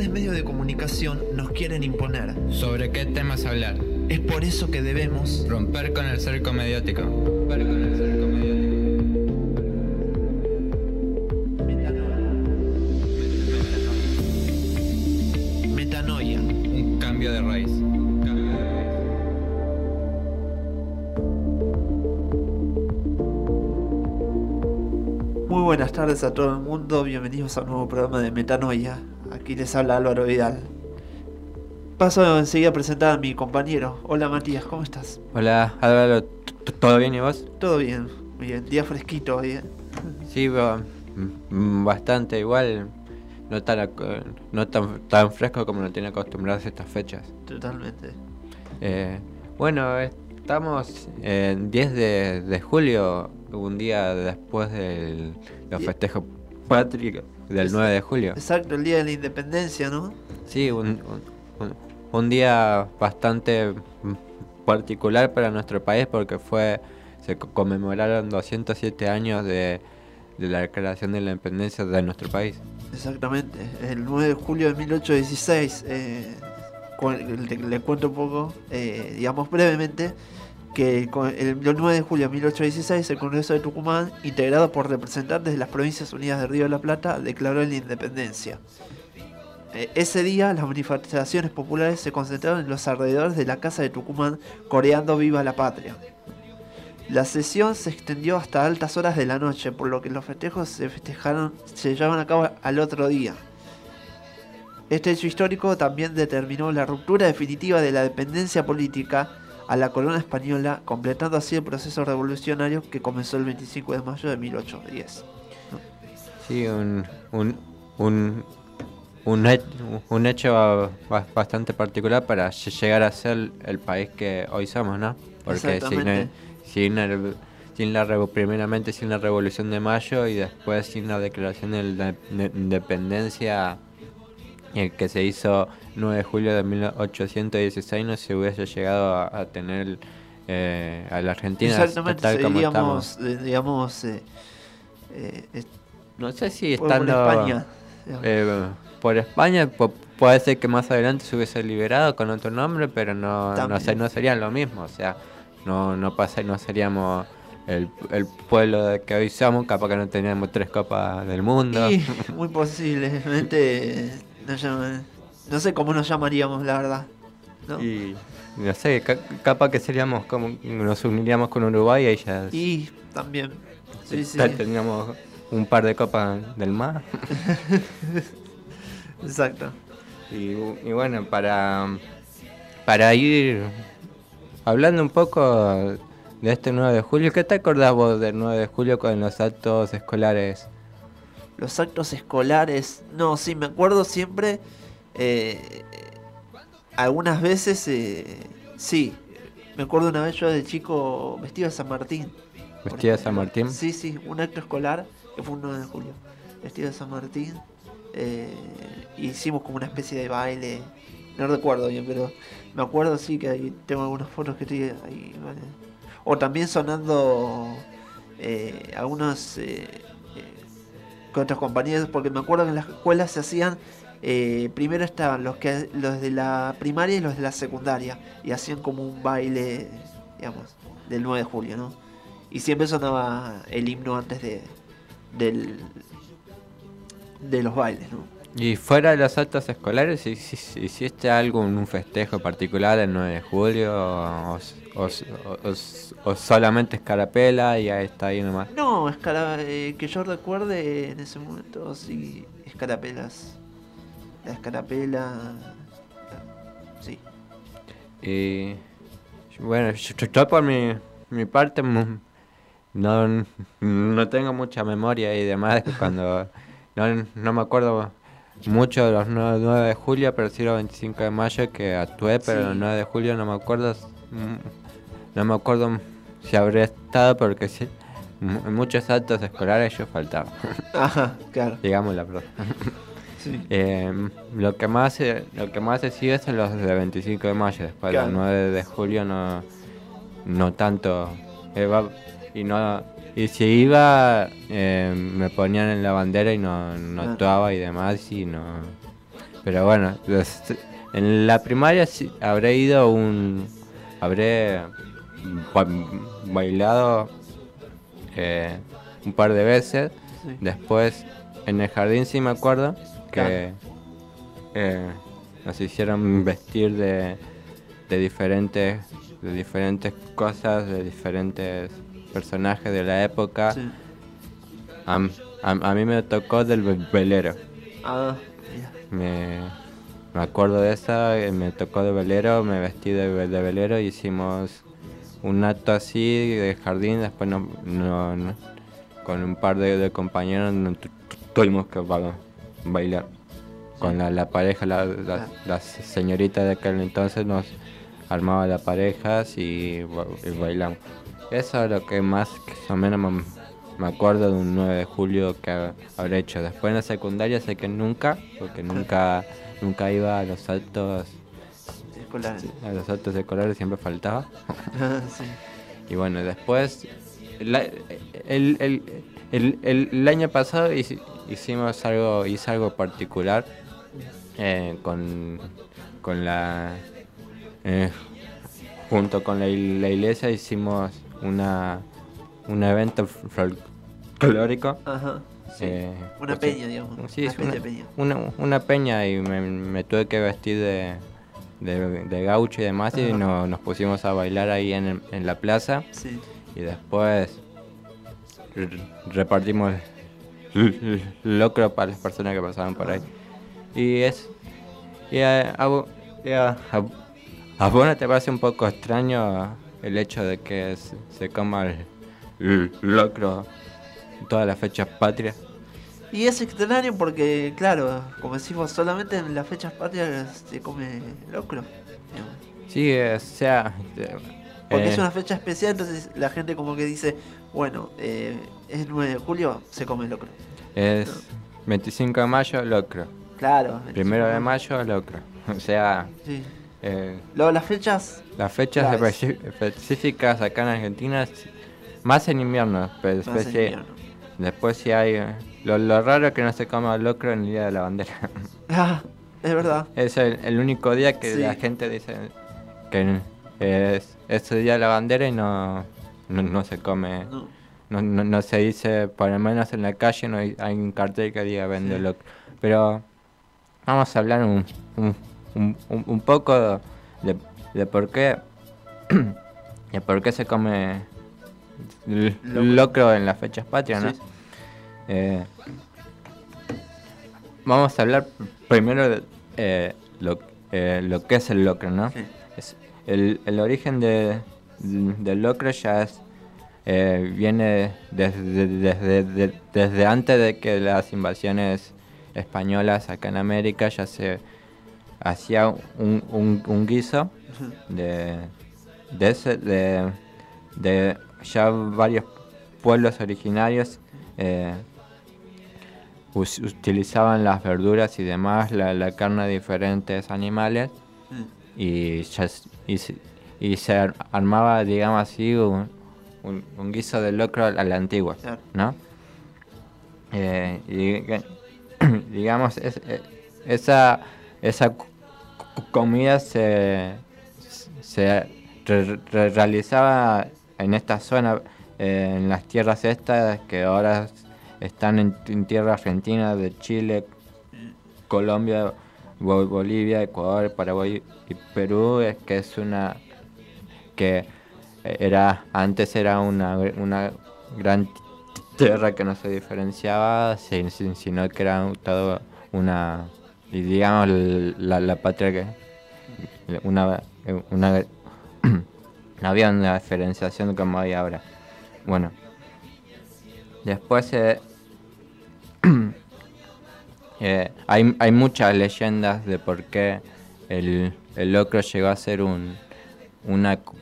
grandes medios de comunicación nos quieren imponer. ¿Sobre qué temas hablar? Es por eso que debemos romper con el cerco mediático. Romper con el cerco mediático. Metanoia. Un cambio de raíz. Un cambio de raíz. Muy buenas tardes a todo el mundo, bienvenidos a un nuevo programa de Metanoia. Aquí les habla Álvaro Vidal. Paso enseguida a presentar a mi compañero. Hola Matías, ¿cómo estás? Hola Álvaro, ¿todo bien y vos? Todo bien, bien, día fresquito hoy. ¿eh? Sí, ba- bastante igual. No tan, no tan, tan fresco como lo tenía acostumbrados estas fechas. Totalmente. Eh, bueno, estamos en 10 de, de julio, un día después del los festejos patrios del Es- 9 de julio. Exacto, el día de la independencia, ¿no? Sí, un, un- día bastante particular para nuestro país porque fue se co- conmemoraron 207 años de, de la declaración de la independencia de nuestro país. Exactamente, el 9 de julio de 1816. eh, cu- le, le cuento un poco, eh, digamos brevemente, que el 9 de julio de 1816 el Congreso de Tucumán, integrado por representantes de las Provincias Unidas de Río de la Plata, declaró la independencia. Eh, ese día las manifestaciones populares se concentraron en los alrededores de la Casa de Tucumán, coreando Viva la Patria. La sesión se extendió hasta altas horas de la noche, por lo que los festejos se festejaron, se llevaron a cabo al otro día. Este hecho histórico también determinó la ruptura definitiva de la dependencia política a la corona española, completando así el proceso revolucionario que comenzó el 25 de mayo de 1810. Sí, un, un, un, un, he- un hecho ba- bastante particular para lle- llegar a ser el país que hoy somos, ¿no? Porque sin, el- sin, el- sin la primeramente sin la revolución de mayo y después sin la declaración de la de- independencia el que se hizo 9 de julio de 1816 no se hubiese llegado a, a tener eh, a la Argentina Exactamente, tal como estamos. seríamos, eh, digamos, eh, eh, No sé si por- por estando España. digamos. por España pu- puede ser que más adelante se hubiese liberado con otro nombre, pero no, no, no serían lo mismo, o sea, no, no pasa, no seríamos el, el pueblo de que hoy somos, capaz que no teníamos tres copas del mundo. Y muy posiblemente nos llaman- no sé cómo nos llamaríamos, la verdad. ¿no? Y no sé, ca- capaz que seríamos como, nos uniríamos con Uruguay y ya Y también. Sí, sí. tendríamos un par de copas del mar. Exacto. Y, y bueno, para, para ir hablando un poco de este 9 de julio, ¿qué te acordás vos del 9 de julio con los actos escolares? Los actos escolares. No, sí, me acuerdo siempre. eh, algunas veces. eh, sí. Me acuerdo una vez yo de chico vestido de San Martín. por ¿Vestida de San. Martín? Sí, sí, un acto escolar que fue un 9 de julio. Vestido de San Martín. eh, hicimos como una especie de baile. No recuerdo bien, pero me acuerdo sí que ahí tengo algunas fotos que estoy ahí. vale. O también sonando eh, algunos con otros compañeros, porque me acuerdo que en las escuelas se hacían. eh, primero estaban los que los de la primaria y los de la secundaria y hacían como un baile digamos del 9 de julio no y siempre sonaba el himno antes de del de los bailes no Y fuera de los actos escolares, ¿hici- hici- ¿hiciste algo, un festejo particular el 9 de julio? ¿O, o- o- o- solamente escarapela y ahí está ahí nomás? no escara- eh, que yo recuerde en ese momento sí escarapelas la escarapela sí Y bueno, yo, por mi, mi parte mu- no, no tengo mucha memoria y demás cuando no, no me acuerdo mucho de los 9, 9 de julio, pero sí los 25 de mayo que actué, pero Sí. el 9 de julio no me acuerdo mm, no me acuerdo si habré estado porque sí, en muchos actos escolares yo faltaba, ajá claro digamos la verdad. sí Eh, lo que más eh, lo que más he sido es los de 25 de mayo, después Claro. los 9 de julio no no tanto eh, va- y no y si iba eh, me ponían en la bandera y no, no Ah. actuaba y demás y no Pero bueno, los- en la primaria sí habré ido un. Habré ba- bailado eh, un par de veces. Sí. Después en el jardín sí me acuerdo que eh, nos hicieron vestir de, de diferentes de diferentes cosas, de diferentes personajes de la época. Sí. A, a- a mí me tocó del ve- velero. Ah. Me, me acuerdo de esa, eh, me tocó de velero, me vestí de, de velero y hicimos un acto así de jardín, después no, no- no- con un par de, de compañeros no tuvimos que ba- bailar. Con la, la pareja, la, la, la señorita de aquel entonces nos armaba las parejas y, y bailamos. Eso es lo que más o menos me, acuerdo de un 9 de julio que ha- habré hecho. Después en la secundaria sé que nunca, porque nunca nunca iba a los actos, Escolar. a los actos escolares siempre faltaba. sí. Y bueno, después, la- el, el- el- el- año pasado hici- hicimos algo, hice algo particular eh, con, con la, eh, junto con la, la iglesia hicimos una, un evento folclórico. Ajá. Sí. eh, una pues, peña, digamos. Sí, una es peña. una, una peña y me, me tuve que vestir de, de, de gaucho y demás y no- nos pusimos a bailar ahí en, en la plaza Sí. y después repartimos locro para las personas que pasaban por ahí. Y es... Y a, a vo- y a- a- a vos no te parece un poco extraño el hecho de que se, se coma el, el locro todas las fechas patrias? Y es extraño porque, claro, como decimos, solamente en las fechas patrias se come locro. digamos. Sí, o sea... eh, Porque eh, es una fecha especial, entonces la gente como que dice, bueno, eh, es 9 de julio, se come locro. Es 25 de mayo, locro. Claro. Primero de mayo, locro. O sea, Sí. Eh, Luego las fechas, las fechas específicas acá en Argentina, más en invierno, pero más en después, sí- invierno. después sí hay... eh, Lo, lo raro es que no se coma locro en el día de la bandera. Ah, es verdad. es el, el único día que Sí. la gente dice que es, es el día de la bandera y no, no, no se come... No. No, no, no se dice, por lo menos en la calle no hay, hay un cartel que diga vende Sí. locro. Pero vamos a hablar un, un, un, un- un poco de, de por qué de por qué se come Locro. locro en las fechas patrias, ¿no? Sí. Eh, vamos a hablar primero de eh, lo, eh, lo que es el locro, ¿no? Sí. Es- el, el origen de, del locro ya es, eh, viene desde, desde, de- desde antes de que las invasiones españolas acá en América ya se hacía un, un, un guiso de, de, ese, de, de ya varios pueblos originarios eh, us- utilizaban las verduras y demás, la, la carne de diferentes animales Sí. y, ya y, se, y se ar- armaba, digamos así, un, un- un guiso de locro a la antigua. ¿no? Eh, y digamos, es- eh, esa, esa comida se, se re- re- realizaba en esta zona, eh, en las tierras estas que ahora están en, tierra argentina, de Chile, Colombia, Bo- Bolivia, Ecuador, Paraguay y Perú, es que es una que era antes era una, una gran tierra que no se diferenciaba, sin- sin- sino que era todo una y digamos la, patria que una, una había una diferenciación como hay ahora. Bueno, después eh, eh, hay, hay muchas leyendas de por qué el, el locro llegó a ser un, una co-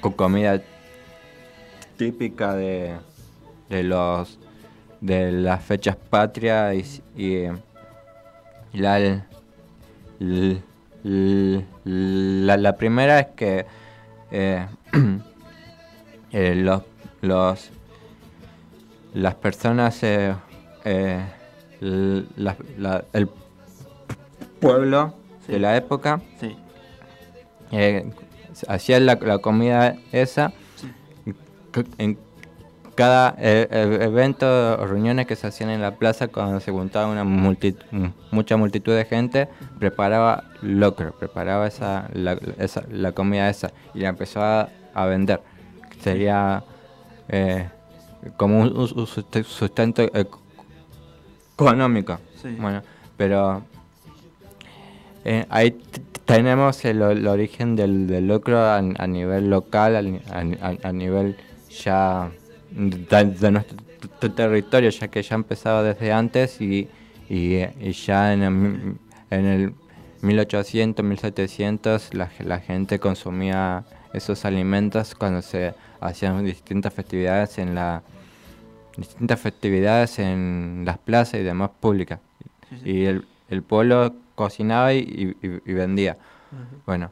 co- comida típica de, de los de las fechas patrias y, y, la, la, la primera es que eh, eh, los, los las personas eh, eh, l- la- la- el pueblo Sí. de la época. Sí. eh, hacían la, comida esa. En cada eh, eh, evento o reuniones que se hacían en la plaza, cuando se juntaba una multi- m- mucha multitud de gente, preparaba locro, preparaba esa, la, esa- la comida esa y la empezó a, a vender. Sería eh, como un, un sust- sustento ec- económico. Sí. Bueno, pero eh, ahí tenemos el, el origen del, del locro a, a nivel local, a nivel ya de, de nuestro territorio, ya que ya empezaba desde antes y, y, y ya en el, en el 1800, 1700 la, la gente consumía esos alimentos cuando se hacían distintas festividades en la distintas festividades en las plazas y demás públicas. Sí, sí. Y el, el pueblo cocinaba y, y- y vendía. Bueno,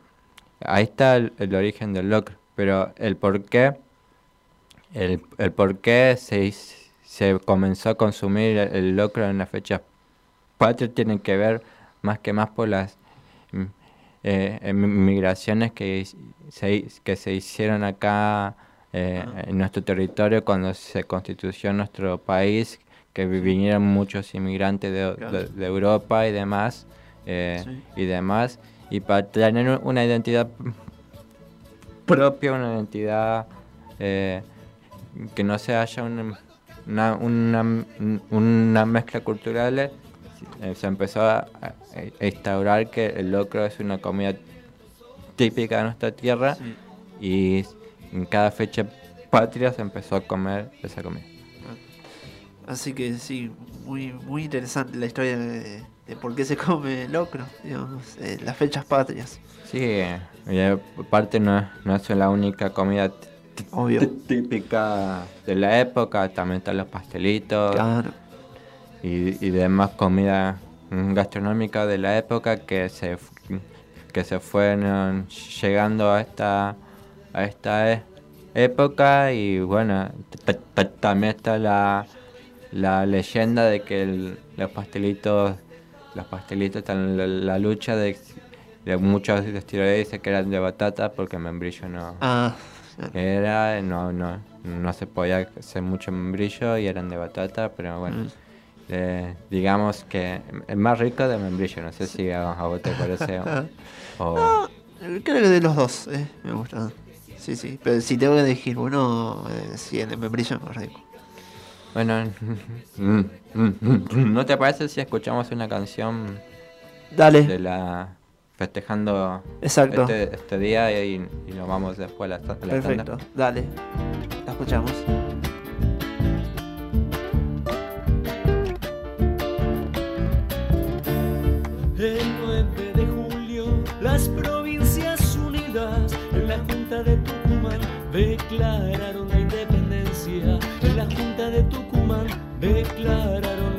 ahí está el, el origen del locro, pero el por qué, el, el por qué se, se comenzó a consumir el, el locro en las fechas patrias tiene que ver más que más por las mm, eh, mi- migraciones que, se, que se hicieron acá eh, Ah. en nuestro territorio cuando se constituyó nuestro país, que vi- vinieron muchos inmigrantes de, de- de Europa y demás, eh, Sí. y demás, y para tener una identidad propia, una identidad eh, que no se haya una, una, una, una mezcla cultural, eh, se empezó a, instaurar que el locro es una comida típica de nuestra tierra Sí. y en cada fecha patria se empezó a comer esa comida. Así que sí, muy, muy interesante la historia de, de por qué se come locro, digamos, eh, las fechas patrias. Sí, eh, y aparte no, es- no es la única comida Obvio. típica de la época, también están los pastelitos Claro. y, y demás comida mm, gastronómica de la época que se que se fueron llegando a esta a esta e- época y bueno también está la, la leyenda de que el- los pastelitos los pastelitos están en la, la lucha de, de muchos historiadores dicen que eran de batata porque membrillo no Ah. Era no no no se podía hacer mucho membrillo y eran de batata pero bueno Mm. eh, digamos que es más rico de membrillo, no sé si a, a vos te parece o, o- Creo que de los dos, eh, me gusta. Sí, sí, pero si tengo que elegir uno, eh, sí, el de membrillo es más rico. bueno, ¿no te parece si escuchamos una canción Dale, de la festejando exacto. este, este día y, y nos vamos después a la, a la tanda? Perfecto, dale. La escuchamos. El 9 de julio, las Provincias Unidas en la Junta de Tucumán declararon la independencia. En la Junta de Tucumán declararon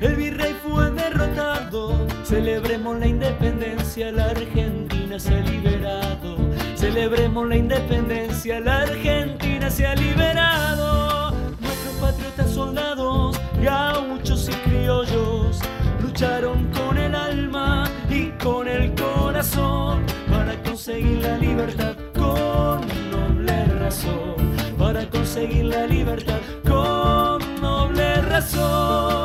el virrey fue derrotado. Celebremos la independencia, la Argentina se ha liberado. Celebremos la independencia, la Argentina se ha liberado. Nuestros patriotas soldados, gauchos y criollos, lucharon con el alma y con el corazón para conseguir la libertad con noble razón. Para conseguir la libertad con noble razón.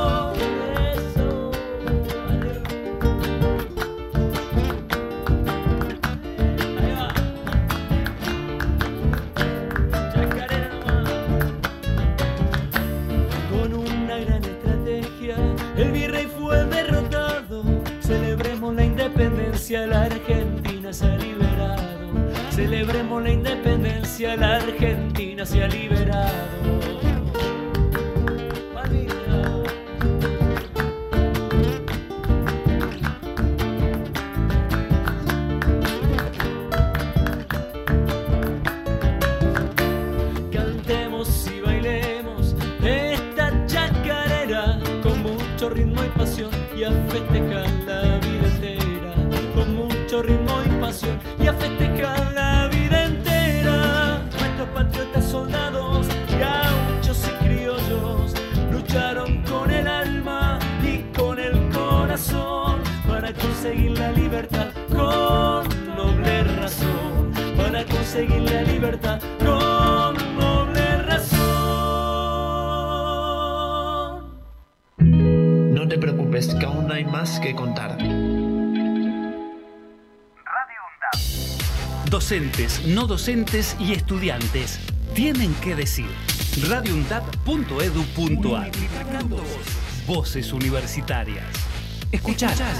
La Argentina se ha liberado. Celebremos la independencia, la Argentina se ha liberado. Conseguir la libertad con noble razón. No te preocupes, que aún hay más que contar. Docentes, no docentes y estudiantes tienen que decir. radioundap.edu.ar Voces universitarias. Escuchalas.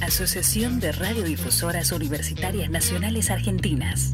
Asociación de Radiodifusoras Universitarias Nacionales Argentinas.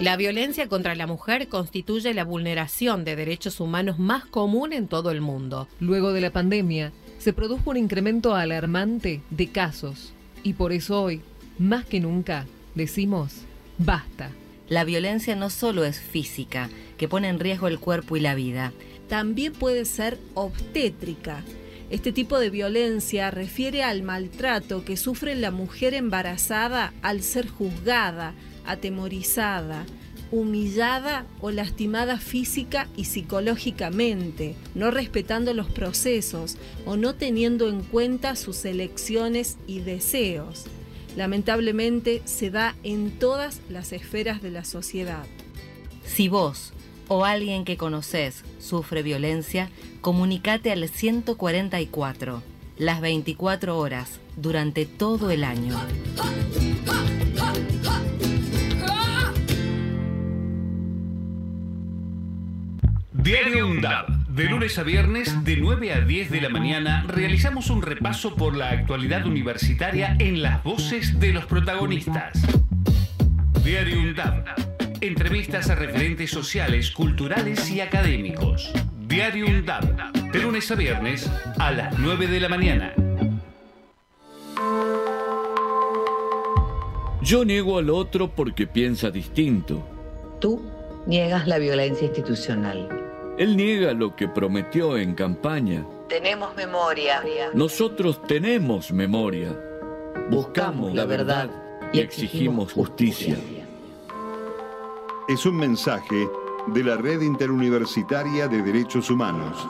La violencia contra la mujer constituye la vulneración de derechos humanos más común en todo el mundo. Luego de la pandemia, se produjo un incremento alarmante de casos y por eso hoy, más que nunca, decimos, basta. La violencia no solo es física, que pone en riesgo el cuerpo y la vida. También puede ser obstétrica. Este tipo de violencia refiere al maltrato que sufre la mujer embarazada al ser juzgada, atemorizada, humillada o lastimada física y psicológicamente, no respetando los procesos o no teniendo en cuenta sus elecciones y deseos. Lamentablemente se da en todas las esferas de la sociedad. Si vos o alguien que conoces sufre violencia, comunicate al 144, las 24 horas, durante todo el año. Diario UNDAB. De lunes a viernes, de 9 a 10 de la mañana, realizamos un repaso por la actualidad universitaria en las voces de los protagonistas. Diario UNDAB. Entrevistas a referentes sociales, culturales y académicos. Diario UNDAB. De lunes a viernes, a las 9 de la mañana. Yo niego al otro porque piensa distinto. Tú niegas la violencia institucional. Él niega lo que prometió en campaña. Tenemos memoria. Nosotros tenemos memoria. Buscamos la verdad y exigimos justicia. Es un mensaje de la Red Interuniversitaria de Derechos Humanos.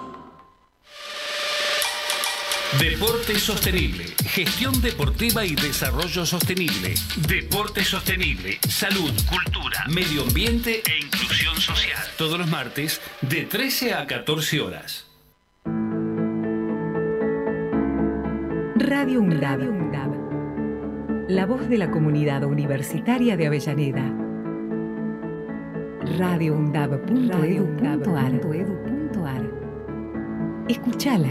Deporte sostenible, gestión deportiva y desarrollo sostenible. Deporte sostenible, salud, cultura, medio ambiente e inclusión social. Todos los martes de 13 a 14 horas. Radio UNDAB. La voz de la comunidad universitaria de Avellaneda. radioundab.edu.ar. Escúchala.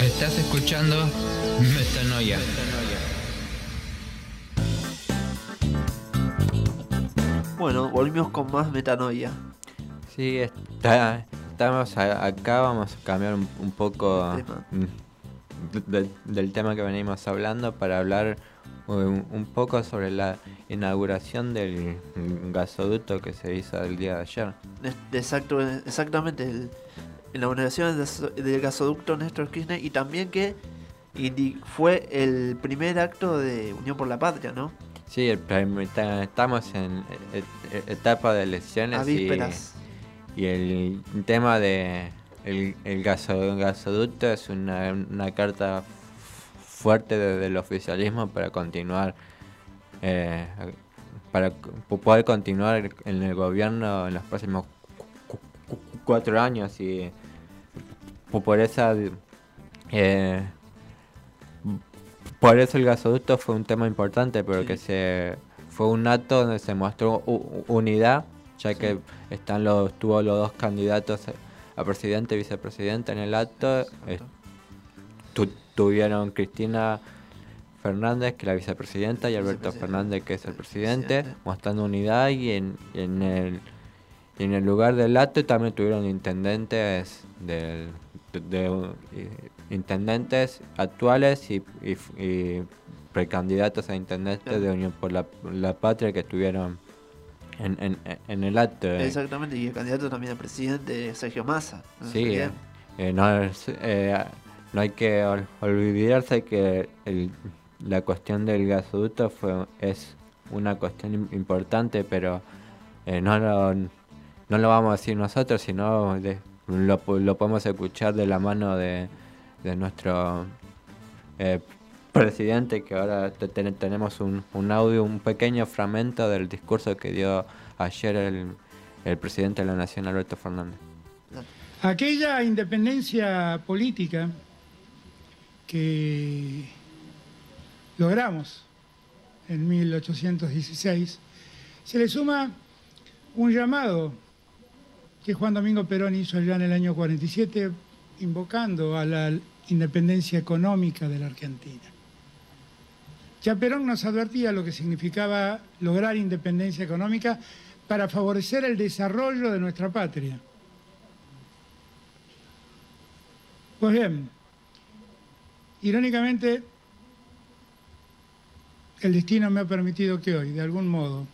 Estás escuchando Metanoia. Bueno, volvimos con más metanoia. Sí, está, estamos a- acá, vamos a cambiar un, un poco Tema. mm, de- del tema que venimos hablando para hablar un, un poco sobre la inauguración del gasoducto que se hizo el día de ayer. Exacto, exactamente. El, la inauguración del gaso- del gasoducto Néstor Kirchner y también que fue el primer acto de Unión por la Patria, ¿no? Sí, el estamos en e- e- etapa de elecciones A y, y el tema de el, el gaso- gasoducto es una, una carta fuerte de- del oficialismo para continuar eh, para poder continuar en el gobierno en los próximos cu- cu- cu- cuatro años y po- por esa eh, por eso el gasoducto fue un tema importante, porque se fue un acto donde se mostró unidad, ya que están los tuvo los dos candidatos a- a presidente y vicepresidente en el acto. eh, tu- tuvieron Cristina Fernández, que es la vicepresidenta, y Alberto Fernández, que es el presidente, mostrando unidad y en, y en el y en el lugar del acto también tuvieron intendentes del- de, de- intendentes actuales y, y precandidatos a intendentes de Unión por la, la Patria que estuvieron en, en, en el acto. Exactamente, y el candidato también a presidente, Sergio Massa. ¿no? Sí, eh, no, eh, no hay que ol- olvidarse que la cuestión del gasoducto fue, es una cuestión im- importante, pero eh, no, lo, no lo vamos a decir nosotros, sino lo, po- lo podemos escuchar de la mano de, de nuestro eh, presidente, que ahora te- te- tenemos un, un audio, un pequeño fragmento del discurso que dio ayer el, el presidente de la Nación, Alberto Fernández. Aquella independencia política que logramos en 1816, se le suma un llamado que Juan Domingo Perón hizo allá en el año 47, invocando a la independencia económica de la Argentina. Ya Perón nos advertía lo que significaba lograr independencia económica para favorecer el desarrollo de nuestra patria. Pues bien, irónicamente, el destino me ha permitido que hoy, de algún modo,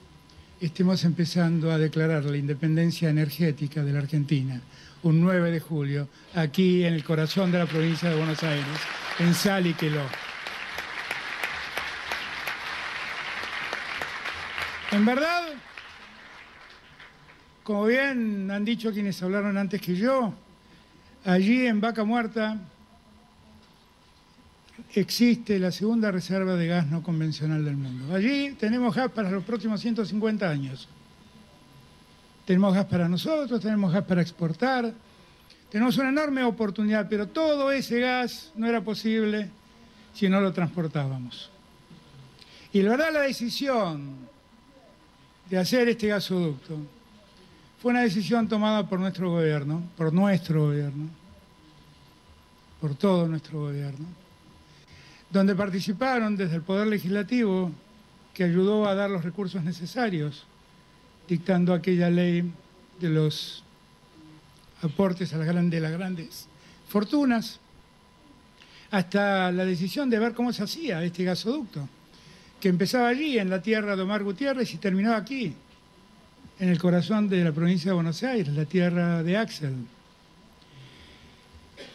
estemos empezando a declarar la independencia energética de la Argentina, un 9 de julio, aquí en el corazón de la provincia de Buenos Aires, en Saliqueló. En verdad, como bien han dicho quienes hablaron antes que yo, allí en Vaca Muerta existe la segunda reserva de gas no convencional del mundo. Allí tenemos gas para los próximos 150 años. Tenemos gas para nosotros, tenemos gas para exportar, tenemos una enorme oportunidad, pero todo ese gas no era posible si no lo transportábamos. Y la verdad la decisión de hacer este gasoducto fue una decisión tomada por nuestro gobierno, por nuestro gobierno, por todo nuestro gobierno, donde participaron desde el Poder Legislativo, que ayudó a dar los recursos necesarios, dictando aquella ley de los aportes a las grandes, las grandes fortunas, hasta la decisión de ver cómo se hacía este gasoducto, que empezaba allí, en la tierra de Omar Gutiérrez, y terminaba aquí, en el corazón de la provincia de Buenos Aires, la tierra de Axel.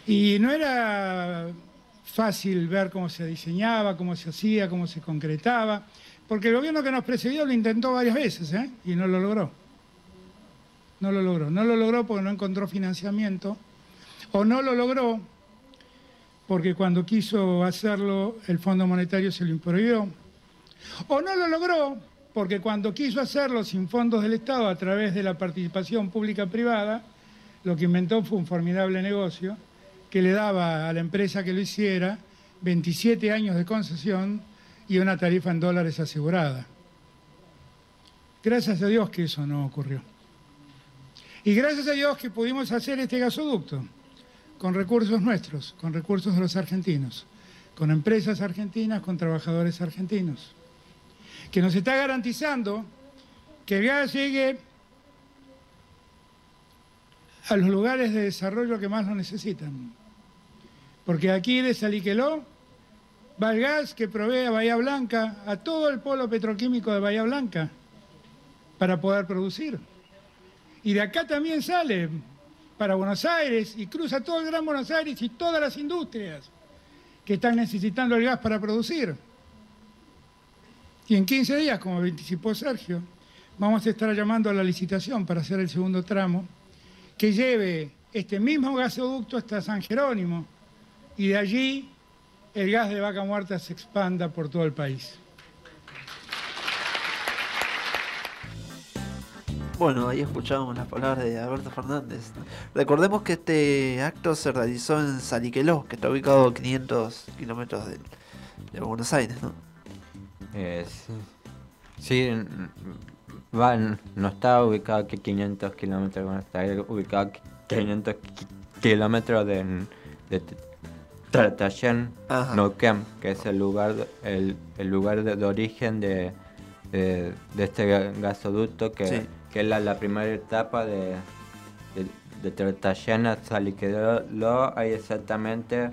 Y no era fácil ver cómo se diseñaba, cómo se hacía, cómo se concretaba, porque el gobierno que nos precedió lo intentó varias veces ¿eh? y no lo logró. No lo logró. No lo logró porque no encontró financiamiento, o no lo logró porque cuando quiso hacerlo el Fondo Monetario se lo prohibió, o no lo logró porque cuando quiso hacerlo sin fondos del Estado a través de la participación pública-privada, lo que inventó fue un formidable negocio que le daba a la empresa que lo hiciera 27 años de concesión y una tarifa en dólares asegurada. Gracias a Dios que eso no ocurrió. Y gracias a Dios que pudimos hacer este gasoducto con recursos nuestros, con recursos de los argentinos, con empresas argentinas, con trabajadores argentinos, que nos está garantizando que el gas llegue a los lugares de desarrollo que más lo necesitan. Porque aquí de Saliqueló va el gas que provee a Bahía Blanca, a todo el polo petroquímico de Bahía Blanca, para poder producir. Y de acá también sale para Buenos Aires y cruza todo el Gran Buenos Aires y todas las industrias que están necesitando el gas para producir. Y en 15 días, como anticipó Sergio, vamos a estar llamando a la licitación para hacer el segundo tramo, que lleve este mismo gasoducto hasta San Jerónimo y de allí el gas de vaca muerta se expanda por todo el país. Bueno, ahí escuchábamos las palabras de Alberto Fernández. Recordemos que este acto se realizó en Saliqueló, que está ubicado a 500 kilómetros de, de Buenos Aires, ¿no? Eh, sí, va, no está ubicado aquí 500 kilómetros, bueno, está ubicado aquí 500 ki- kilómetros de, de Tratayén. Neuquén, que es el lugar, de- el, el lugar de, de origen de, de, de este ga- gasoducto, que, Sí. que es la, la primera etapa de, de, de Tratayén a Saliqueló, hay exactamente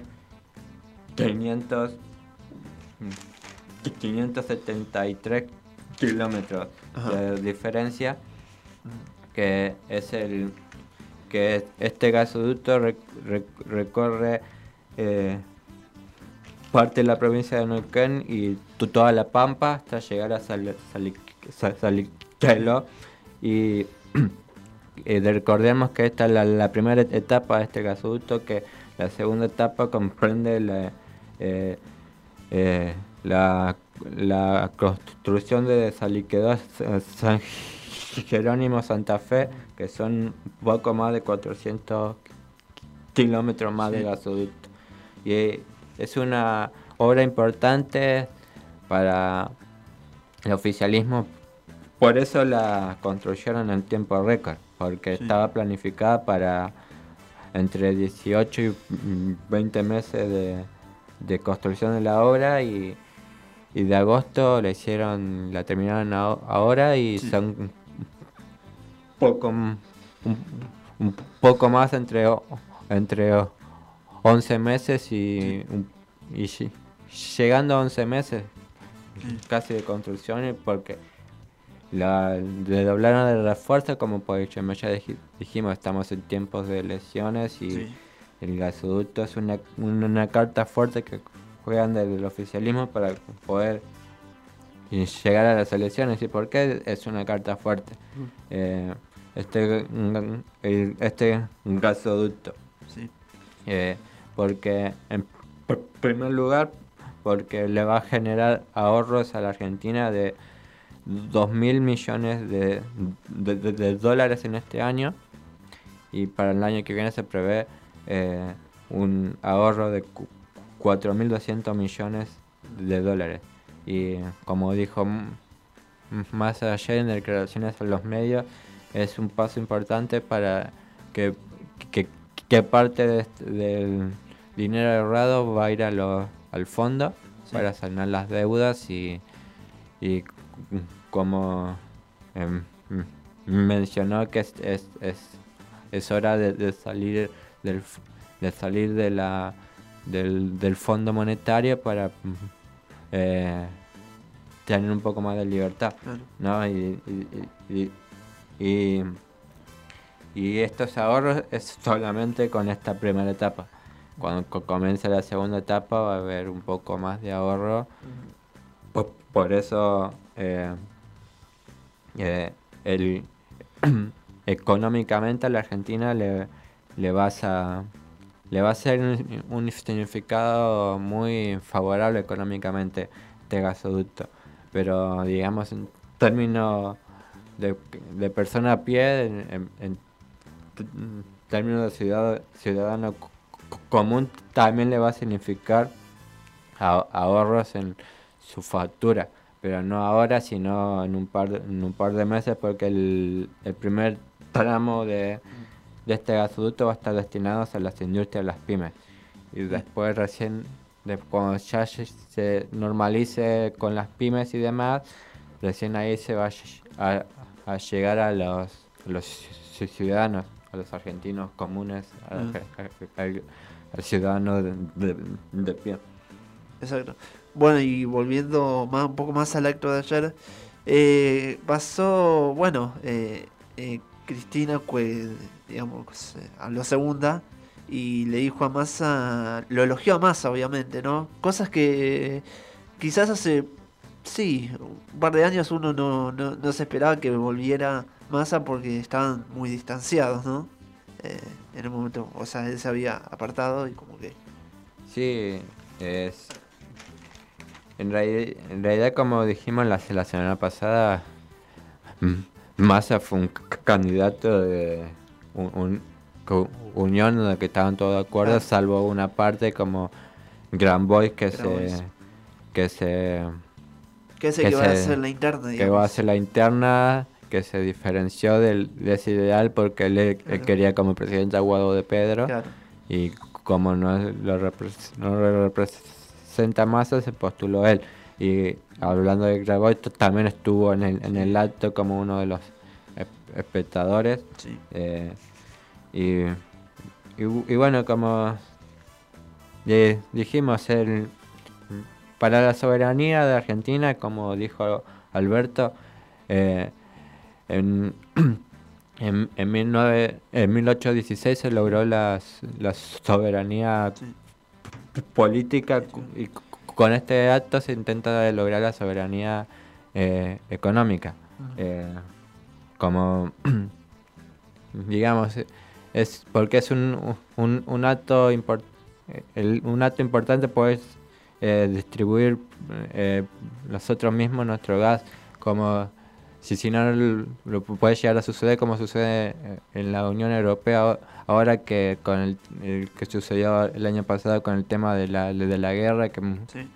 500 573 kilómetros Ajá. de diferencia que es el que es- este gasoducto re- re- recorre eh, parte de la provincia de Neuquén y toda la Pampa hasta llegar a Sal- Sali- Sa- Saliqueló y eh, de- recordemos que esta es la, la primera etapa de este gasoducto que la segunda etapa comprende la, eh, eh, la, la construcción de Saliquedó Sa- San Jerónimo Santa Fe que son poco más de 400 kilómetros más de Sí. gasoducto y es una obra importante para el oficialismo. Por eso la construyeron en tiempo récord porque estaba planificada para entre 18 y mm, 20 meses de, de construcción de la obra y, y de agosto la hicieron la terminaron aho- ahora y son poco un, un poco más entre entre 11 meses y, y lle- llegando a 11 meses casi de construcción porque la, le doblaron el refuerzo como por hecho ya dij- dijimos estamos en tiempos de elecciones y Sí. el gasoducto es una, una, carta fuerte que juegan del oficialismo para poder y llegar a las elecciones y por qué es una carta fuerte Mm. Eh, este mm, el- este gasoducto Sí. Eh, porque en pr- primer lugar porque le va a generar ahorros a la Argentina de 2 mil millones de, dólares en este año. Y para el año que viene se prevé eh, un ahorro de cu- 4.200 millones de dólares. Y como dijo más ayer en declaraciones a los medios es un paso importante para que, que, que parte de del dinero ahorrado va a ir a lo- al fondo Sí. para sanar las deudas y, y como em, m- mencionó que es, es, es, es hora de, de salir del de salir de la del, del fondo monetario para mm, eh, tener un poco más de libertad Claro. ¿no? y- y- y estos ahorros es solamente con esta primera etapa cuando co- comience la segunda etapa va a haber un poco más de ahorro. Por, por eso eh, eh, el, económicamente a la Argentina le, le vas a le va a ser un, un significado muy favorable económicamente este gasoducto. Pero digamos en términos de, de persona a pie en, en- términos de ciudad, ciudadano común también le va a significar a- ahorros en su factura, pero no ahora, sino en un par de, en un par de meses, porque el, el primer tramo de, de este gasoducto va a estar destinado a las industrias, a las pymes. Y después recién, de, cuando ya se- normalice con las pymes y demás, recién ahí se va a, ll- a- a llegar a los, a los ci- ciudadanos, a los argentinos comunes, al, Mm. al- al ciudadano de, de, pie. Exacto. Bueno, y volviendo más, un poco más al acto de ayer, eh, pasó, bueno, eh, eh, Cristina, pues, digamos, eh, habló segunda y le dijo a Massa, lo elogió a Massa, obviamente, ¿no? Cosas que quizás hace sí, un par de años uno no, no, no se esperaba que volviera Massa porque estaban muy distanciados, ¿no? Eh, en el momento, o sea, él se había apartado y como que... Sí, es... En, reali- en realidad, como dijimos la, la semana pasada, Massa fue un candidato de un, un- unión en la que estaban todos de acuerdo, Ah. salvo una parte como Grand Boys que se... que se... Que ese que va a hacer la interna, Que va a hacer la interna, que se diferenció del, de ese ideal porque él, él Claro. quería como presidente a Guado de Pedro. Claro. Y como no lo, repres- no lo representa Massa, se postuló él. Y hablando de Grabois, también estuvo en el, en el acto como uno de los esp- espectadores. Sí. Eh, y, y, bu- y bueno, como di- dijimos, el, para la soberanía de Argentina, como dijo Alberto, eh, en, en, en, 19 en 1816 se logró las- la soberanía política y con este acto se intenta lograr la soberanía eh, económica. Eh, como digamos es porque es un, un, un acto impor- eh, el- un acto importante pues eh, distribuir eh, nosotros mismos nuestro gas como si si no lo pu- puede llegar a suceder como sucede eh, en la Unión Europea ahora que con el, el que sucedió el año pasado con el tema de la de la guerra que m- Sí.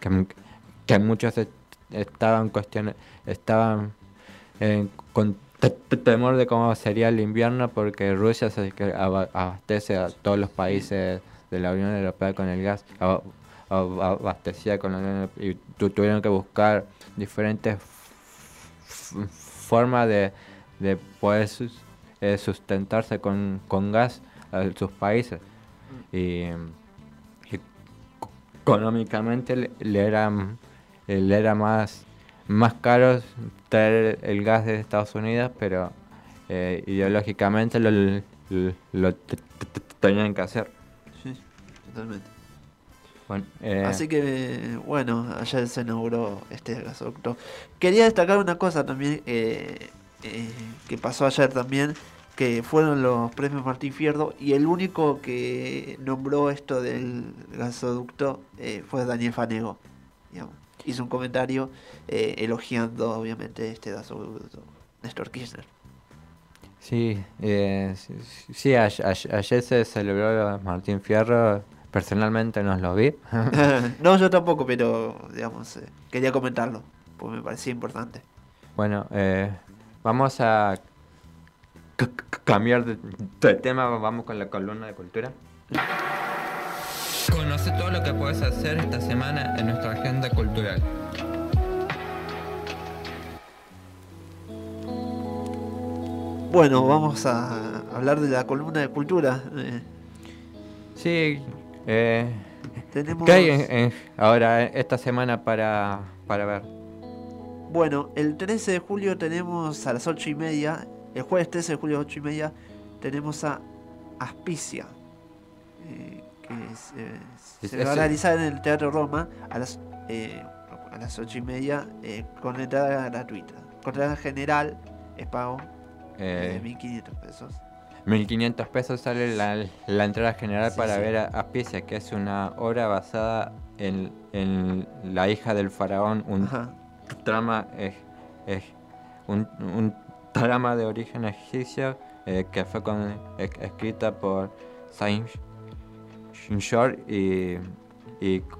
que, muchos est- estaban cuestiona- estaban eh, con te- te- temor de cómo sería el invierno porque Rusia se abastece a todos los países de la Unión Europea con el gas aba- ab- abastecía con la Unión Europea y tu- tuvieron que buscar diferentes f- formas de, de poder sus- eh, sustentarse con, con gas a sus países. Y, y económicamente le, le era eh, le era más más caro traer el gas de Estados Unidos pero eh, ideológicamente lo, lo, lo te- te- te- tenían que hacer. Sí, totalmente. Bueno, eh, Así que, bueno, ayer se inauguró este gasoducto. Quería destacar una cosa también eh, eh, que pasó ayer también, que fueron los premios Martín Fierro y el único que nombró esto del gasoducto fue Daniel Fanego. digamos. Hizo un comentario eh, elogiando, obviamente, este gasoducto. Néstor Kirchner. Sí, eh, sí, sí, a- a- ayer se celebró Martín Fierro, personalmente no lo vi. no, yo tampoco, pero, digamos, eh, quería comentarlo, porque me parecía importante. bueno, eh, vamos a cambiar de, de tema, vamos con la columna de cultura. Conoce todo lo que puedes hacer esta semana en nuestra agenda cultural. Bueno, vamos a hablar de la columna de cultura. eh, Sí, eh, Tenemos- ¿qué hay en- en- ahora eh, esta semana para, para ver? Bueno, el 13 de julio tenemos a las 8 y media, el jueves 13 de julio a las 8 y media, tenemos a Aspicia, eh, que es, eh, Es- se va a realizar en el Teatro Roma a las, eh, a las 8 y media eh, con entrada gratuita. Con entrada general es pago de 1.500 pesos. 1500 pesos sale la, la entrada general Sí, para sí. ver a Aspicia, que es una obra basada en, en la hija del faraón, un Ajá. trama es, es un, un trama de origen egipcio eh, que fue con- es- escrita por Saint Shore y, y co-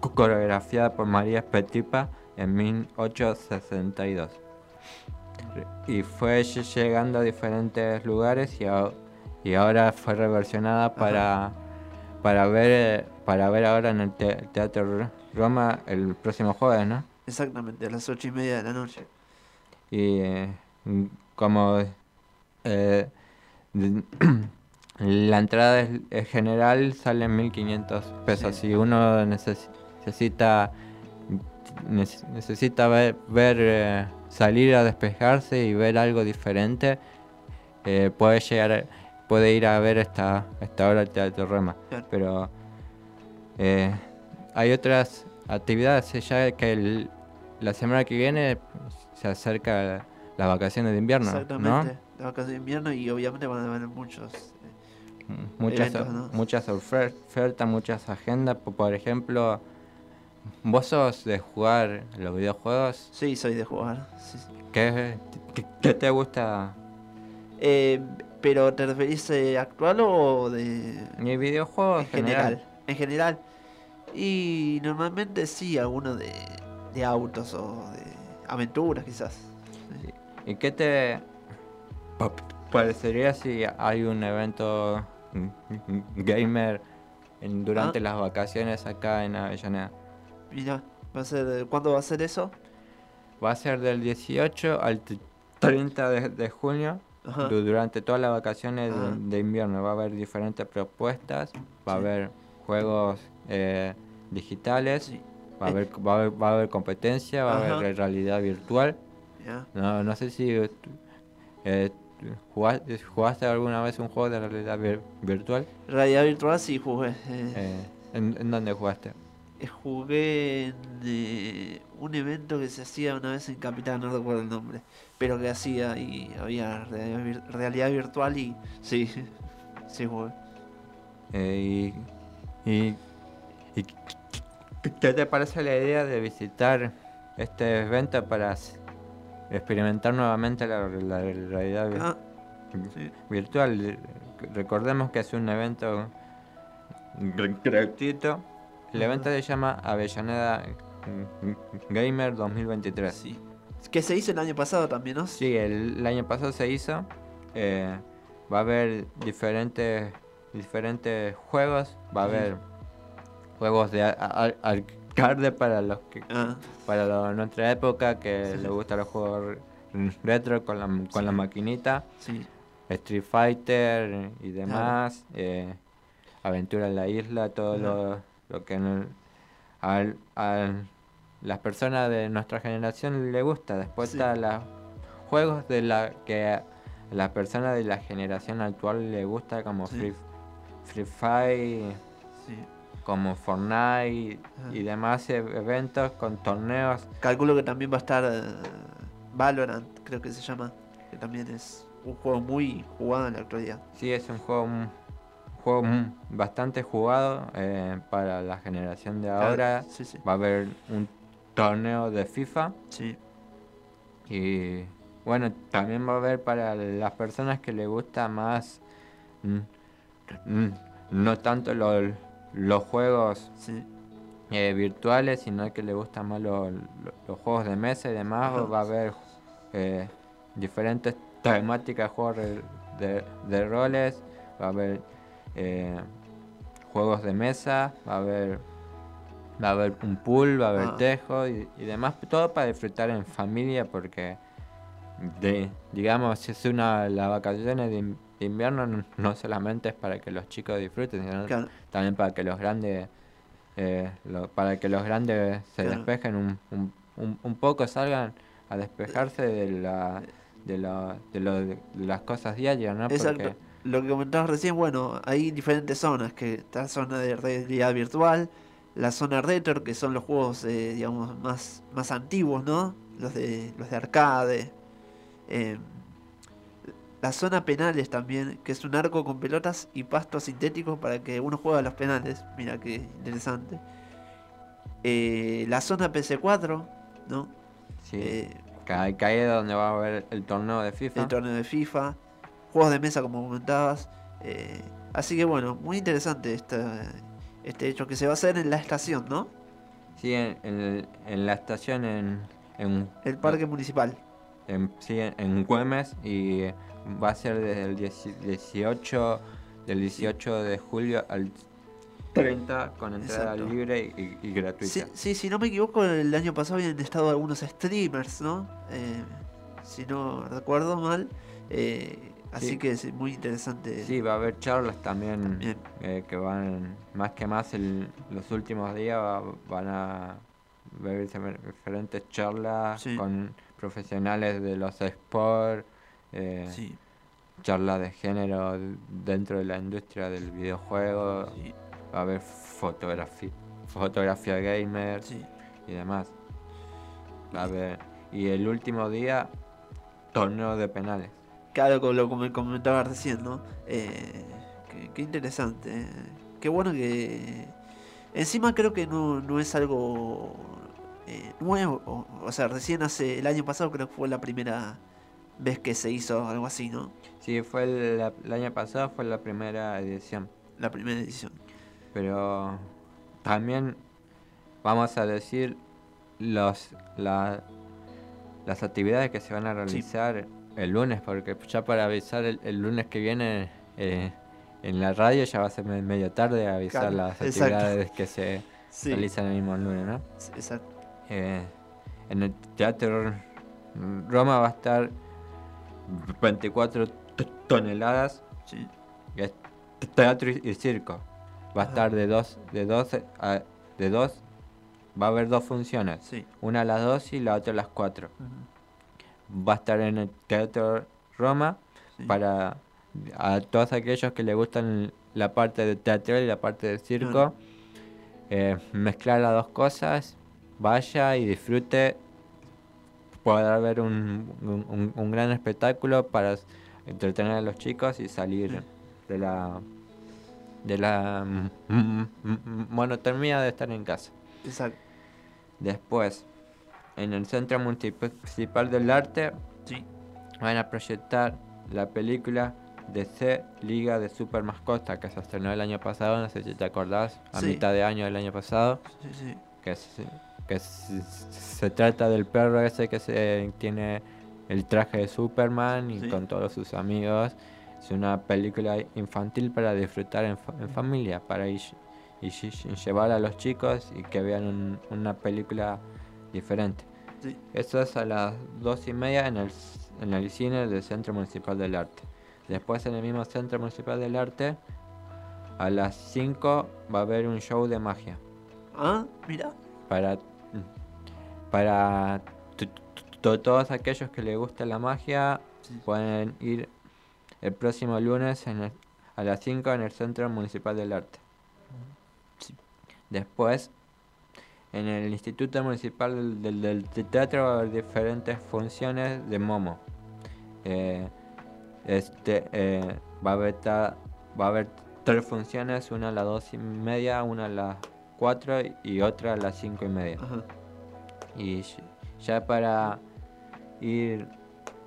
co- coreografiada por María Petipa en 1862 y fue lle- llegando a diferentes lugares y, a- y ahora fue reversionada para para ver eh, para ver ahora en el te- Teatro Ro- Roma el próximo jueves, ¿no? Exactamente, a las 8 y media de la noche. Y eh, mm, como eh, la entrada es, es general sale en 1500 pesos. Si uno neces- necesita nece- necesita ver, ver, eh, salir a despejarse y ver algo diferente, eh, puede llegar puede ir a ver esta, esta obra al Teatro Roma. Pero eh, hay otras actividades eh, ya que el- la semana que viene se acerca las vacaciones de invierno, Exactamente, las vacaciones de invierno y obviamente van a haber muchos. eh, ¿no? Muchas, eventos, ¿no? muchas ofer- ofertas, muchas agendas. po- Por ejemplo, ¿vos sos de jugar los videojuegos? Sí, soy de jugar. sí, sí. ¿Qué, qué, qué te gusta? Eh, ¿Pero te referís eh, actual o de.? Mi videojuego en general. En general. Y normalmente sí, alguno de, de autos o de aventuras, quizás. ¿Y qué te pa- parecería si hay un evento gamer en- durante Ah. las vacaciones acá en Avellaneda? Mira, va a ser, ¿cuándo va a ser eso? Va a ser del 18 al t- 30 de, de junio. Ajá. Durante todas las vacaciones de, Ajá. de invierno va a haber diferentes propuestas, va a haber juegos eh, digitales, va, a haber, va, a haber, va a haber competencia, va a haber realidad virtual. No, no sé si eh, eh, jugaste, jugaste alguna vez un juego de realidad vir- virtual. Realidad virtual sí jugué. eh, Eh, ¿en, en dónde jugaste? Eh, jugué en eh, un evento que se hacía una vez en Capital, no recuerdo el nombre. Pero que hacía y había realidad, vir- realidad virtual y sí, sí jugué. Eh, y, y, y ¿qué- ¿Qué te parece la idea de visitar este evento para experimentar nuevamente la, la realidad vir- Ah, virtual? Recordemos que es un evento gr- gratuito. El evento se llama Avellaneda Gamer 2023. Sí. Que se hizo el año pasado también, ¿no? Sí, el, el año pasado se hizo. eh, va a haber diferentes diferentes juegos. Va a haber juegos de a- a- arcade para los que Ah. para los nuestra época que les gustan los juegos retro con la, con la maquinita. Sí. Street Fighter y demás. eh, Aventura en la isla, todo Ajá. lo, lo que no- al- al- las personas de nuestra generación le gusta. Después Sí. está los juegos de la que a las personas de la generación actual le gusta como Sí. Free, Free Fire, Sí. como Fortnite y demás e- eventos con torneos. Calculo que también va a estar eh, Valorant, creo que se llama. Que también es un juego muy jugado en la actualidad. Sí, es un juego, juego bastante jugado eh, para la generación de ahora. sí, sí. Va a haber un torneo de FIFA. Sí. Y bueno, también va a haber para las personas que les gusta más, mm, mm, no tanto lo- los juegos Sí. eh, virtuales, sino que les gustan más lo- lo- los juegos de mesa y demás. Ajá. Va a haber eh, diferentes temáticas, juegos de, de- de roles, va a haber eh, juegos de mesa, va a haber va a haber un pool, va a haber Ah. tejo y, y demás, todo para disfrutar en familia porque de, digamos si es una las vacaciones de, in- de invierno no, no solamente es para que los chicos disfruten, sino Claro. también para que los grandes eh, lo- para que los grandes se Claro. despejen un, un, un- un poco, salgan a despejarse de la de, lo- de, lo- de las cosas diarias, ¿no? Exacto. Porque Lo que comentabas recién, bueno, hay diferentes zonas, que está la zona de realidad virtual, la zona retro, que son los juegos, eh, digamos, más, más antiguos, ¿no? Los de, los de arcade. eh, la zona penales también, que es un arco con pelotas y pastos sintéticos para que uno juegue a los penales. Mira qué interesante. Eh, la zona PC4, ¿no? sí, Eh, ahí es donde va a haber el torneo de FIFA. el torneo de FIFA, juegos de mesa como comentabas. eh, así que bueno, muy interesante esta, este hecho que se va a hacer en la estación, ¿no? Sí, en, en el- en la estación en, en El parque municipal. en, sí, en, Güemes y va a ser desde el 10 18 del 18 de julio al 30 con entrada Exacto. libre y, y gratuita. Sí, sí, si no me equivoco, el año pasado habían estado algunos streamers, ¿no? Eh, si no recuerdo mal. eh, así Sí. que es muy interesante. Sí, va a haber charlas también eh, que van, más que más, el- los últimos días va- van a ver diferentes charlas Sí. con profesionales de los sports, eh, Sí. charlas de género dentro de la industria del videojuego, va a haber fotografía, fotografía gamer y demás. Va a haber- y el último día, torneo de penales. Claro, como lo comentaba recién, ¿no? Eh, qué, qué interesante. eh. Qué bueno que... Encima creo que no, no es algo eh, nuevo. O, o sea, recién hace... El año pasado creo que fue la primera vez que se hizo algo así, ¿no? Sí, fue el, la- el año pasado, fue la primera edición. La primera edición. Pero también vamos a decir los la- las actividades que se van a realizar el lunes, porque ya para avisar el, el lunes que viene eh, en la radio ya va a ser me- medio tarde avisar Claro, las exacto. actividades que se Sí. realizan el mismo lunes, ¿no? Exacto. Eh, en el Teatro Roma va a estar 24 t- toneladas. Es teatro y circo. Va a estar de 2 de 12 a de 2 va a haber dos funciones. Una a las 2 y la otra a las 4. Va a estar en el Teatro Roma para a todos aquellos que les gustan la parte de teatro y la parte de circo. Claro. eh, mezclar las dos cosas, vaya y disfrute. Podrá ver un, un- gran espectáculo para entretener a los chicos y salir de la de la monotonía de estar en casa. Exacto. Después, en el Centro Municipal del Arte, Sí. van a proyectar la película DC Liga de Super Mascota que se estrenó el año pasado, no sé si te acordás, a Sí. mitad de año del año pasado. Sí, sí. Que, se, que se, se trata del perro ese que se tiene el traje de Superman y Sí. con todos sus amigos. Es una película infantil para disfrutar en, fa- en familia, para ir y lle- llevar a los chicos y que vean un- una película diferente. Sí. Eso es a las dos y media en el, en el cine del Centro Municipal del Arte. Después en el mismo Centro Municipal del Arte, a las 5 va a haber un show de magia. Ah, mira. Para, para todos aquellos que les gusta la magia, pueden ir el próximo lunes en el- a las 5 en el Centro Municipal del Arte. Después, en el Instituto Municipal del, del- del te- Teatro va a haber diferentes funciones de Momo. Eh, este, eh, va, a haber ta- va a haber tres funciones, una a las dos y media, una a las cuatro y otra a las cinco y media. Y ya para ir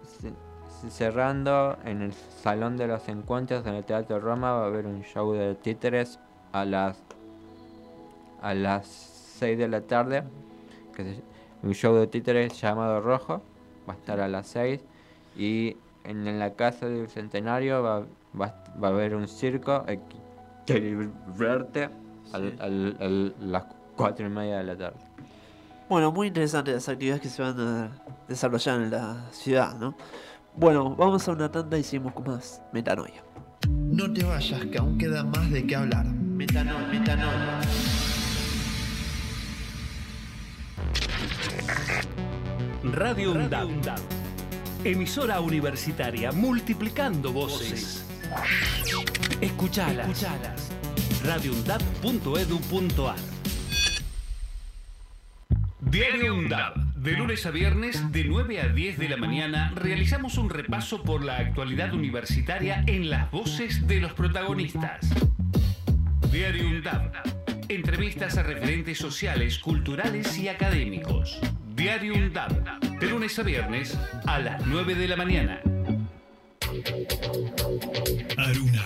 ce- ce- cerrando, en el Salón de los Encuentros en el Teatro Roma va a haber un show de títeres a las a las 6 de la tarde, que se- un show de títeres llamado Rojo, va a estar a las 6 y en, en la Casa del Centenario va, va, va a haber un circo equilibrarte al, al- al- las 4 y media de la tarde. Bueno, muy interesantes las actividades que se van a desarrollar en la ciudad, ¿no? Bueno, vamos a una tanda y seguimos con más metanoia. No te vayas, que aún queda más de qué hablar. Metanoia, metanoia. Radio UNDAD. Emisora universitaria multiplicando voces. Escuchalas. Escuchalas. radioundad.edu.ar Diario UNDAD. De lunes a viernes, de 9 a 10 de la mañana, realizamos un repaso por la actualidad universitaria en las voces de los protagonistas. Diario UNDAD. Entrevistas a referentes sociales, culturales y académicos. Diario UNDAD. De lunes a viernes, a las 9 de la mañana. Aruna,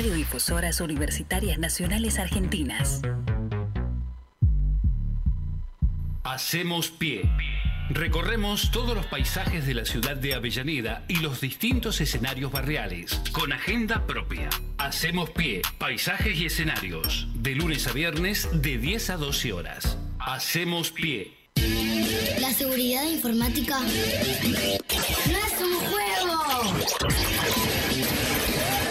Radiodifusoras Universitarias Nacionales Argentinas. Hacemos pie. Recorremos todos los paisajes de la ciudad de Avellaneda y los distintos escenarios barriales, con agenda propia. Hacemos pie, paisajes y escenarios, de lunes a viernes de 10 a 12 horas. Hacemos pie. La La seguridad informática no es un juego.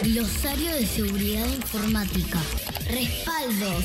Glosario de seguridad informática. Respaldos.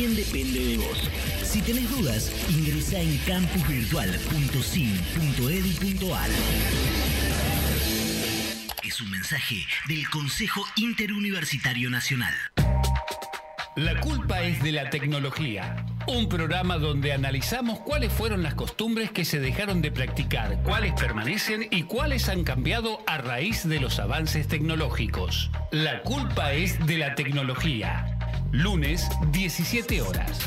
depende de vos. Si tenés dudas, ingresa en campusvirtual.sim.edu.ar. Es un mensaje del Consejo Interuniversitario Nacional. La culpa es de la tecnología. Un programa donde analizamos cuáles fueron las costumbres que se dejaron de practicar, cuáles permanecen y cuáles han cambiado a raíz de los avances tecnológicos. La culpa es de la tecnología. Lunes, 17 horas.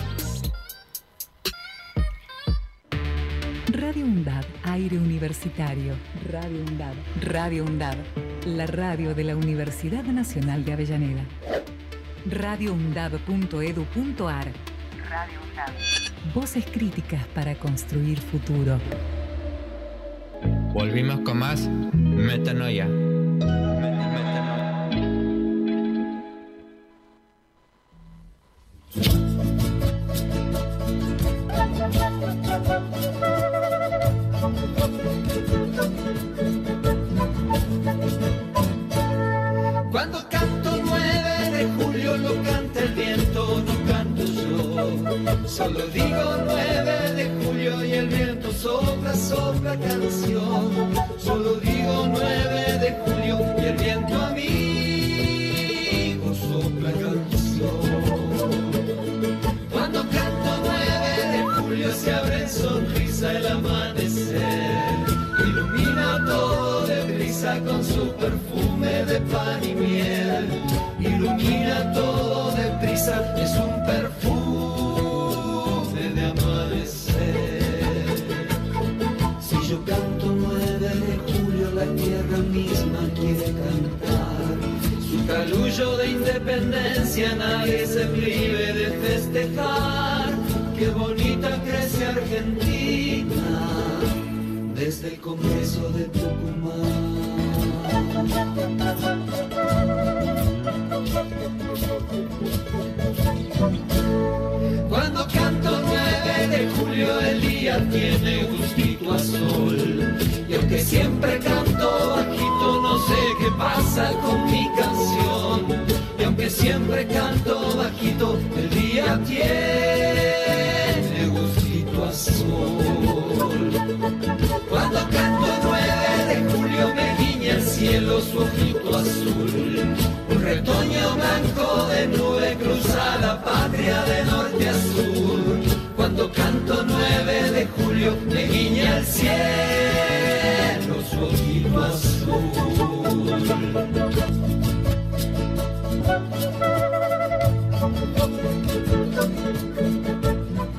Radio UNDAD, aire universitario. Radio UNDAD. Radio UNDAD, la radio de la Universidad Nacional de Avellaneda. radioundad.edu.ar Radio UNDAD. Voces críticas para construir futuro. Volvimos con más metanoia. Día tiene gustito a sol. Y aunque siempre canto bajito, no sé qué pasa con mi canción. Y aunque siempre canto bajito, el día tiene gustito a sol. Cuando canto 9 de julio me guiña el cielo su ojito azul. Un retoño blanco de nube cruza la patria de norte a sur. Cuando canto 9 de julio me guiña el cielo su ojito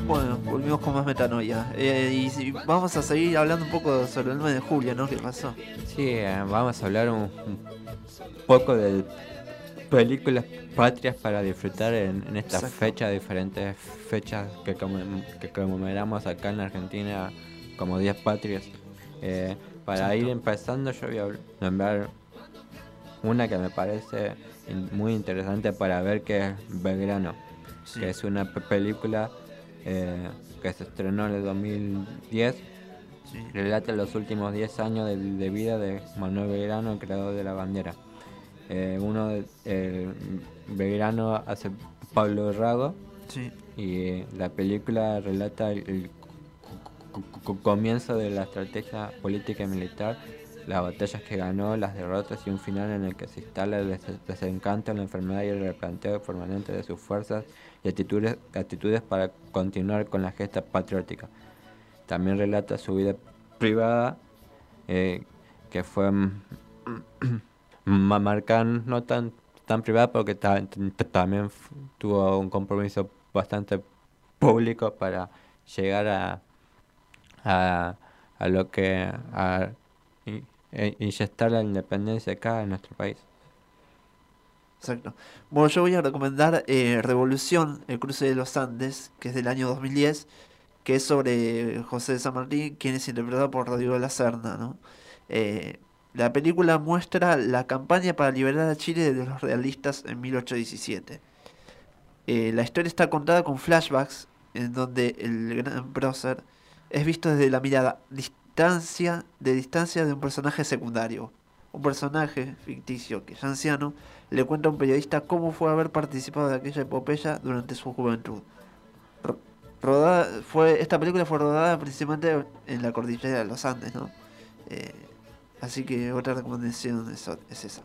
Bueno, volvimos con más metanoia. Eh, y vamos a seguir hablando un poco sobre el 9 de julio, ¿no? ¿Qué pasó? Sí, eh, vamos a hablar un, un poco de películas patrias para disfrutar en, en esta Exacto. fecha, diferentes fechas que, que conmemoramos acá en Argentina como días patrios. Eh, para ir empezando yo voy a nombrar una que me parece in- muy interesante para ver que es Belgrano, Sí. que es una pe- película eh, que se estrenó en el 2010 relata los últimos 10 años de, de vida de Manuel Belgrano, el creador de la bandera. Eh, uno, el Belgrano hace Pablo Rago Sí. y la película relata el, el co- co- co- comienzo de la estrategia política y militar, las batallas que ganó, las derrotas y un final en el que se instala el des- desencanto, la enfermedad y el replanteo permanente de sus fuerzas y actitudes, actitudes para continuar con la gesta patriótica. También relata su vida privada, eh, que fue ma- marcada no tan, tan privada porque también tuvo un compromiso bastante público para llegar a, a, a lo que a e- inyectar la independencia acá en nuestro país. Exacto. Bueno, yo voy a recomendar eh, Revolución, el cruce de los Andes, que es del año 2010, que es sobre José de San Martín, quien es interpretado por Rodrigo de la Serna, ¿no? Eh, la película muestra la campaña para liberar a Chile de los realistas en 1817. Eh, la historia está contada con flashbacks, en donde el gran prócer es visto desde la mirada distancia, de distancia de un personaje secundario. Un personaje ficticio que ya anciano le cuenta a un periodista cómo fue haber participado de aquella epopeya durante su juventud. Ro- Rodada, fue, esta película fue rodada principalmente en la cordillera de los Andes, ¿no? Eh, así que otra recomendación es, esa.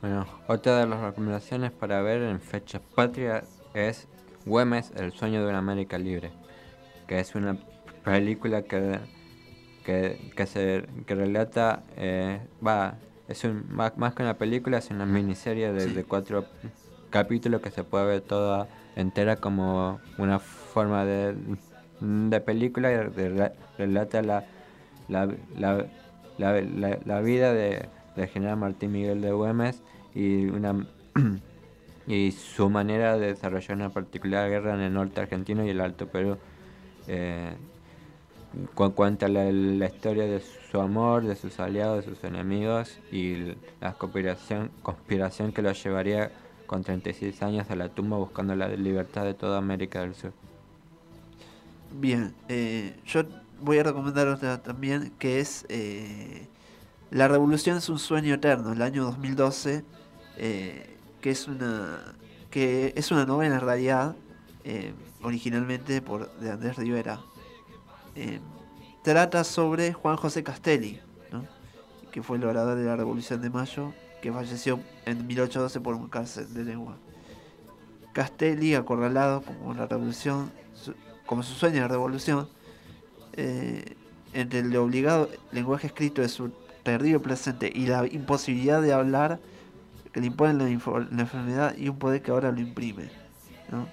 Bueno, otra de las recomendaciones para ver en fecha patria es Güemes, El sueño de una América libre, que es una película que, que, que se que relata, eh, va, es un, más, más que una película, es una miniserie de, de cuatro capítulos que se puede ver toda entera como una forma de, de película y de- relata la, la, la, la, la- vida de, del general Martín Miguel de Güemes y una y su manera de desarrollar una particular guerra en el norte argentino y el Alto Perú. Eh, cu- cuenta la, historia de su amor, de sus aliados, de sus enemigos y la conspiración, conspiración que lo llevaría con 36 años a la tumba buscando la libertad de toda América del Sur. Bien, eh, yo voy a recomendar otra también que es eh, La Revolución es un sueño eterno, el año 2012, eh, que es una que es una novela en realidad, eh, originalmente por de Andrés Rivera. Eh, trata sobre Juan José Castelli, ¿no? que fue el orador de la Revolución de Mayo, que falleció en 1812 por un cáncer de lengua. Castelli, acorralado como la revolución, su- como su sueño de revolución, eh, entre el obligado lenguaje escrito de su terrible presente y la imposibilidad de hablar que le impone la, la enfermedad y un poder que ahora lo imprime. ¿no?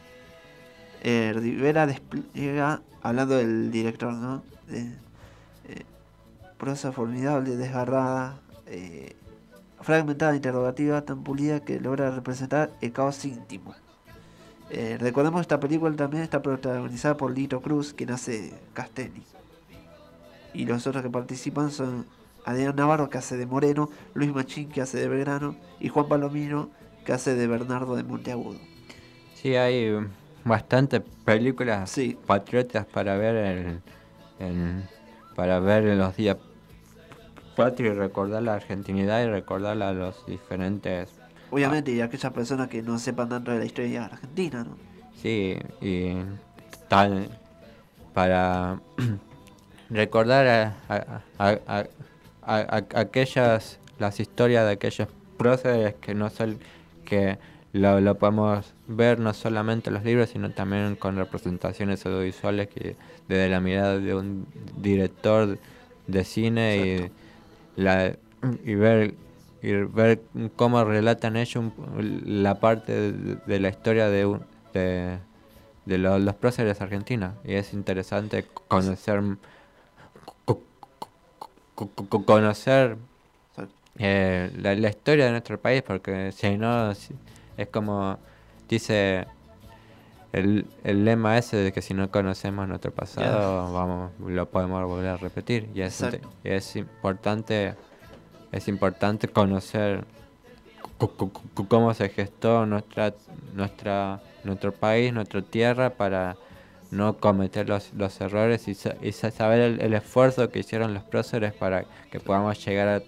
Eh, Rivera despliega, hablando del director, ¿no? Eh, prosa formidable, desgarrada, fragmentada, interrogativa, tan pulida que logra representar el caos íntimo. Eh, recordemos que esta película también está protagonizada por Lito Cruz, quien hace Castelli. Y los otros que participan son Adrián Navarro, que hace de Moreno, Luis Machín, que hace de Belgrano, y Juan Palomino, que hace de Bernardo de Monteagudo. Sí, hay bastantes películas patriotas para ver en, en- para ver en los días patrios y recordar la argentinidad y recordar a los diferentes Obviamente, y aquellas personas que no sepan tanto de la historia argentina, ¿no? Sí, y tal para recordar a, a- a- a- a- a- aquellas las historias de aquellos próceres que no son que lo, lo podemos ver no solamente en los libros sino también con representaciones audiovisuales que desde la mirada de un director de cine y la y ver y ver cómo relatan ellos un- la parte de, de la historia de, de, de lo- los próceres argentinos y es interesante conocer co- co- co- co- conocer eh, la, la historia de nuestro país porque si no es como dice el, el lema ese de que si no conocemos nuestro pasado vamos lo podemos volver a repetir. Y es, y es importante es importante conocer cómo se gestó nuestra nuestra nuestro país nuestra tierra para no cometer los, los errores y, y sa- saber el, el esfuerzo que hicieron los próceres para que podamos llegar a,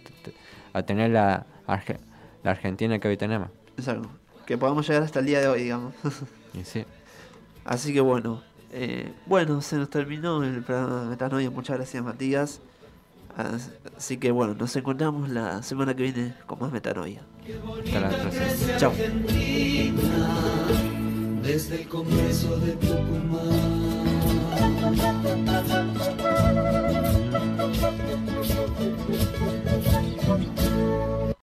a tener la, Arge- la Argentina que hoy tenemos. Exacto. Que podamos llegar hasta el día de hoy, digamos. Y sí. Así que bueno, eh, bueno, se nos terminó el programa de Metanoia. Muchas gracias, Matías. As- Así que bueno, nos encontramos la semana que viene con más Metanoia. Hasta la próxima. Chao. desde el Congreso de Tucumán.